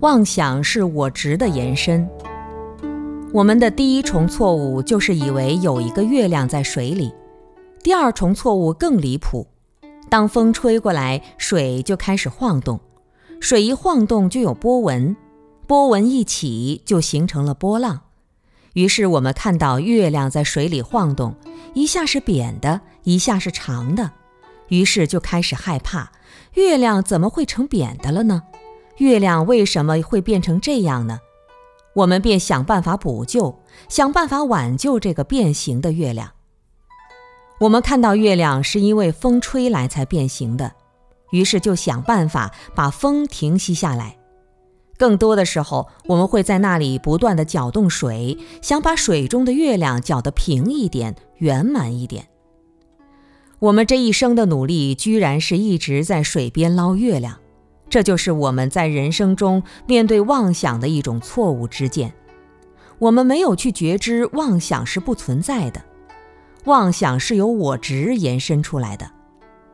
妄想是我执的延伸。我们的第一重错误就是以为有一个月亮在水里。第二重错误更离谱：当风吹过来，水就开始晃动，水一晃动就有波纹，波纹一起就形成了波浪。于是我们看到月亮在水里晃动，一下是扁的，一下是长的，于是就开始害怕：月亮怎么会成扁的了呢？月亮为什么会变成这样呢？我们便想办法补救，想办法挽救这个变形的月亮。我们看到月亮是因为风吹来才变形的，于是就想办法把风停息下来。更多的时候，我们会在那里不断地搅动水，想把水中的月亮搅得平一点、圆满一点。我们这一生的努力，居然是一直在水边捞月亮。这就是我们在人生中面对妄想的一种错误之见。我们没有去觉知妄想是不存在的，妄想是由我执延伸出来的。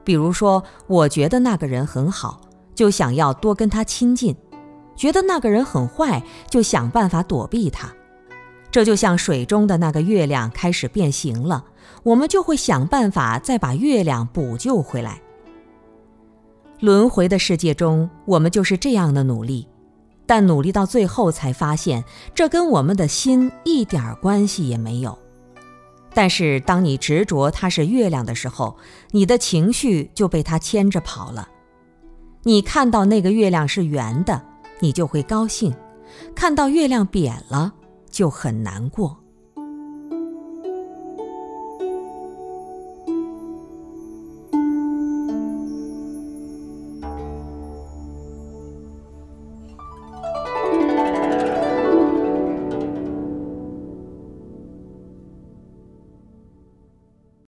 比如说，我觉得那个人很好，就想要多跟他亲近；觉得那个人很坏，就想办法躲避他。这就像水中的那个月亮开始变形了，我们就会想办法再把月亮补救回来。轮回的世界中，我们就是这样的努力，但努力到最后才发现，这跟我们的心一点关系也没有。但是，当你执着它是月亮的时候，你的情绪就被它牵着跑了。你看到那个月亮是圆的，你就会高兴；看到月亮扁了，就很难过。